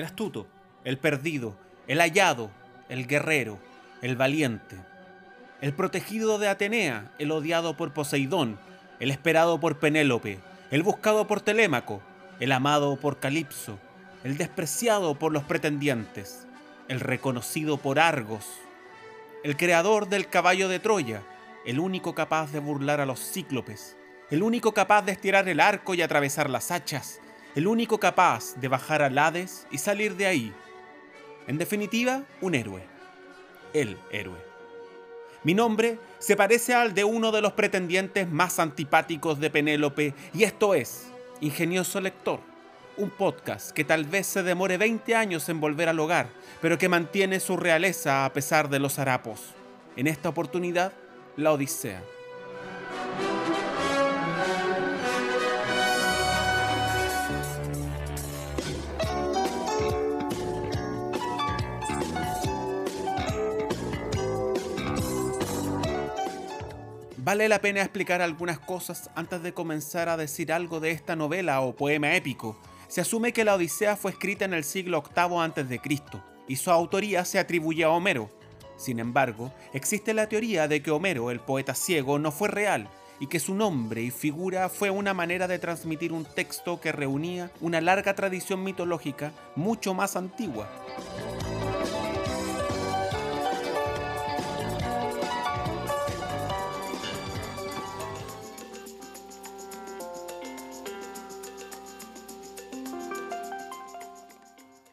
el astuto, el perdido, el hallado, el guerrero, el valiente, el protegido de Atenea, el odiado por Poseidón, el esperado por Penélope, el buscado por Telémaco, el amado por Calipso, el despreciado por los pretendientes, el reconocido por Argos, el creador del caballo de Troya, el único capaz de burlar a los cíclopes, el único capaz de estirar el arco y atravesar las hachas, el único capaz de bajar al Hades y salir de ahí. En definitiva, un héroe. El héroe. Mi nombre se parece al de uno de los pretendientes más antipáticos de Penélope y esto es Ingenioso Lector, un podcast que tal vez se demore 20 años en volver al hogar, pero que mantiene su realeza a pesar de los harapos. En esta oportunidad, la Odisea. Vale la pena explicar algunas cosas antes de comenzar a decir algo de esta novela o poema épico. Se asume que la Odisea fue escrita en el siglo VIII a.C. y su autoría se atribuye a Homero. Sin embargo, existe la teoría de que Homero, el poeta ciego, no fue real y que su nombre y figura fue una manera de transmitir un texto que reunía una larga tradición mitológica mucho más antigua.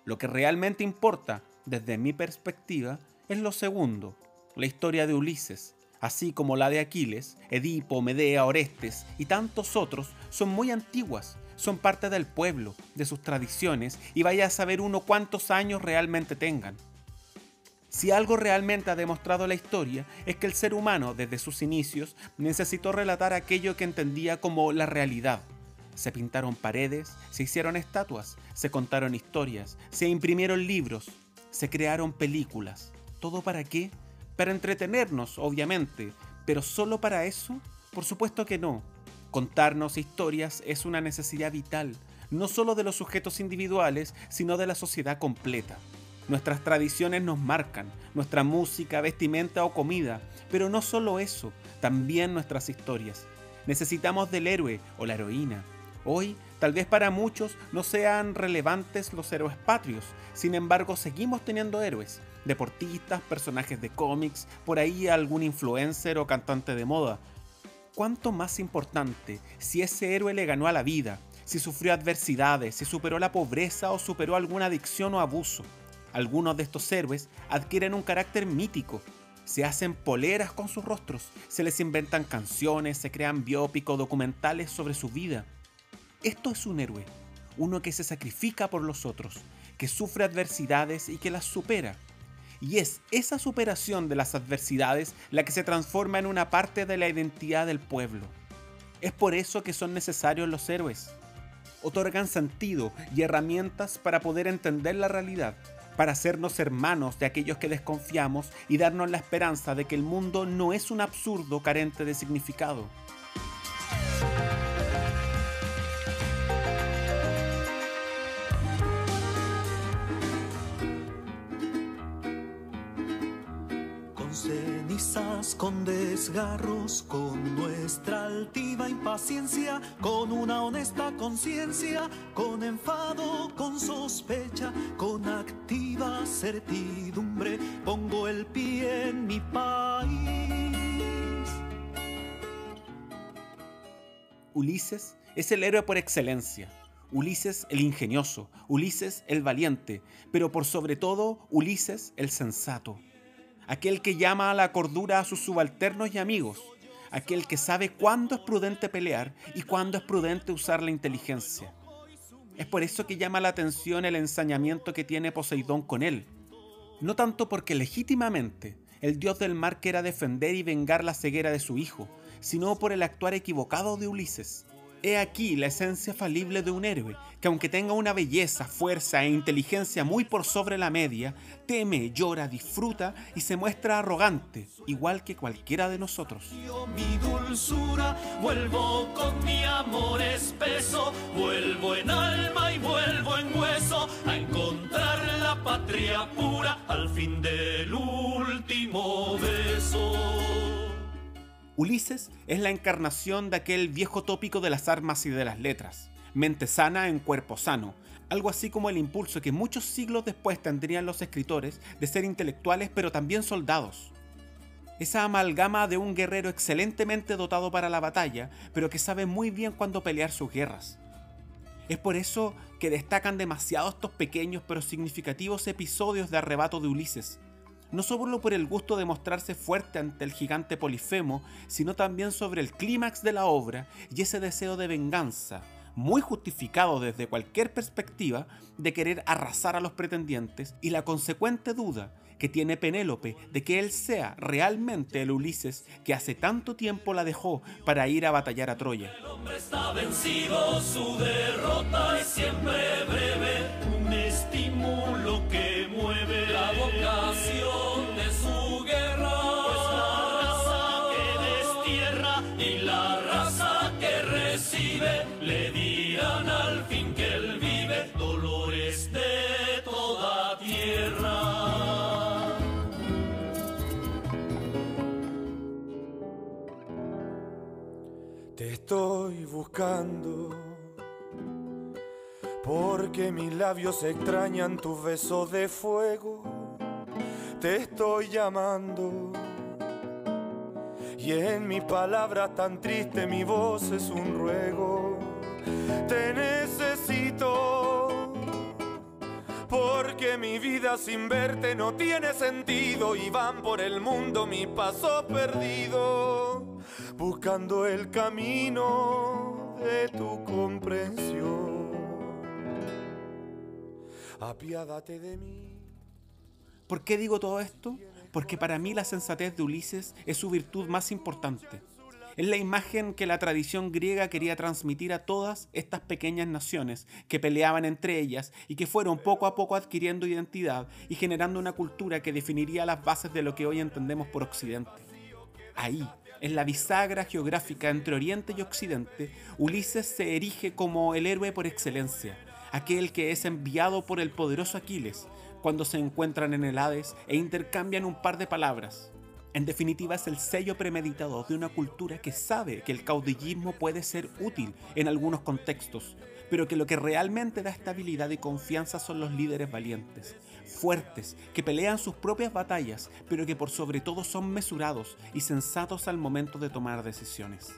Lo que realmente importa, desde mi perspectiva, es lo segundo, la historia de Ulises, así como la de Aquiles, Edipo, Medea, Orestes y tantos otros, son muy antiguas, son parte del pueblo, de sus tradiciones, y vaya a saber uno cuántos años realmente tengan. Si algo realmente ha demostrado la historia es que el ser humano desde sus inicios necesitó relatar aquello que entendía como la realidad, se pintaron paredes, se hicieron estatuas, se contaron historias, se imprimieron libros, se crearon películas. ¿Todo para qué? Para entretenernos, obviamente, pero solo para eso? Por supuesto que no. Contarnos historias es una necesidad vital, no solo de los sujetos individuales, sino de la sociedad completa. Nuestras tradiciones nos marcan, nuestra música, vestimenta o comida, pero no solo eso, también nuestras historias. Necesitamos del héroe o la heroína, Hoy, tal vez para muchos no sean relevantes los héroes patrios, sin embargo seguimos teniendo héroes, deportistas, personajes de cómics, por ahí algún influencer o cantante de moda. ¿Cuánto más importante si ese héroe le ganó a la vida, si sufrió adversidades, si superó la pobreza o superó alguna adicción o abuso? Algunos de estos héroes adquieren un carácter mítico, se hacen poleras con sus rostros, se les inventan canciones, se crean biópicos documentales sobre su vida. Esto es un héroe, uno que se sacrifica por los otros, que sufre adversidades y que las supera. Y es esa superación de las adversidades la que se transforma en una parte de la identidad del pueblo. Es por eso que son necesarios los héroes. Otorgan sentido y herramientas para poder entender la realidad, para hacernos hermanos de aquellos que desconfiamos y darnos la esperanza de que el mundo no es un absurdo carente de significado. Con desgarros, con nuestra altiva impaciencia, con una honesta conciencia, con enfado, con sospecha, con activa certidumbre, pongo el pie en mi país. Ulises es el héroe por excelencia. Ulises el ingenioso, Ulises el valiente, pero por sobre todo Ulises el sensato aquel que llama a la cordura a sus subalternos y amigos, aquel que sabe cuándo es prudente pelear y cuándo es prudente usar la inteligencia. Es por eso que llama la atención el ensañamiento que tiene Poseidón con él, no tanto porque legítimamente el dios del mar quiera defender y vengar la ceguera de su hijo, sino por el actuar equivocado de Ulises. He aquí la esencia falible de un héroe, que aunque tenga una belleza, fuerza e inteligencia muy por sobre la media, teme, llora, disfruta y se muestra arrogante, igual que cualquiera de nosotros. Mi dulzura, vuelvo con mi amor espeso, vuelvo en alma y vuelvo en hueso a encontrar la patria pura al fin del último. Ulises es la encarnación de aquel viejo tópico de las armas y de las letras. Mente sana en cuerpo sano, algo así como el impulso que muchos siglos después tendrían los escritores de ser intelectuales pero también soldados. Esa amalgama de un guerrero excelentemente dotado para la batalla, pero que sabe muy bien cuándo pelear sus guerras. Es por eso que destacan demasiado estos pequeños pero significativos episodios de arrebato de Ulises, no solo por el gusto de mostrarse fuerte ante el gigante Polifemo, sino también sobre el clímax de la obra y ese deseo de venganza, muy justificado desde cualquier perspectiva, de querer arrasar a los pretendientes y la consecuente duda que tiene Penélope de que él sea realmente el Ulises que hace tanto tiempo la dejó para ir a batallar a Troya. El hombre está vencido, su derrota es siempre buscando. Porque mis labios extrañan tu beso de fuego. Te estoy llamando. Y en mis palabras tan triste mi voz es un ruego. Te necesito. Porque mi vida sin verte no tiene sentido. Y van por el mundo mi paso perdido, buscando el camino de tu comprensión. Apiádate de mí. ¿Por qué digo todo esto? Porque para mí la sensatez de Ulises es su virtud más importante. Es la imagen que la tradición griega quería transmitir a todas estas pequeñas naciones que peleaban entre ellas y que fueron poco a poco adquiriendo identidad y generando una cultura que definiría las bases de lo que hoy entendemos por Occidente. Ahí, en la bisagra geográfica entre Oriente y Occidente, Ulises se erige como el héroe por excelencia, aquel que es enviado por el poderoso Aquiles cuando se encuentran en el Hades e intercambian un par de palabras. En definitiva es el sello premeditado de una cultura que sabe que el caudillismo puede ser útil en algunos contextos, pero que lo que realmente da estabilidad y confianza son los líderes valientes, fuertes, que pelean sus propias batallas, pero que por sobre todo son mesurados y sensatos al momento de tomar decisiones.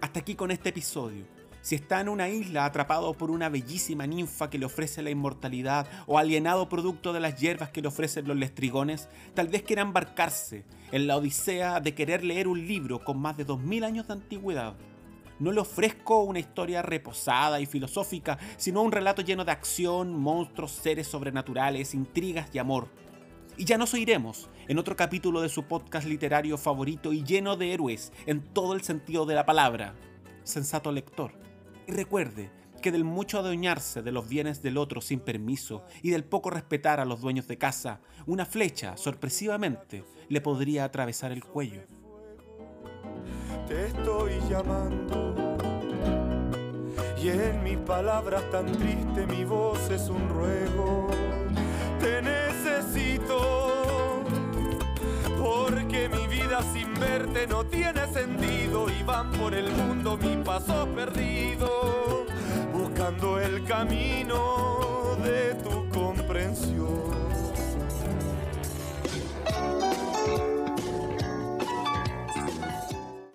Hasta aquí con este episodio. Si está en una isla atrapado por una bellísima ninfa que le ofrece la inmortalidad o alienado producto de las hierbas que le ofrecen los lestrigones, tal vez quiera embarcarse en la odisea de querer leer un libro con más de 2000 años de antigüedad. No le ofrezco una historia reposada y filosófica, sino un relato lleno de acción, monstruos, seres sobrenaturales, intrigas y amor. Y ya nos oiremos en otro capítulo de su podcast literario favorito y lleno de héroes en todo el sentido de la palabra. Sensato lector. Y recuerde que del mucho adueñarse de los bienes del otro sin permiso y del poco respetar a los dueños de casa, una flecha, sorpresivamente, le podría atravesar el cuello te estoy llamando. Y en mis palabras tan triste mi voz es un ruego. Te necesito, porque mi vida sin verte no tiene sentido y van por el mundo mi paso perdido, buscando el camino de tu comprensión.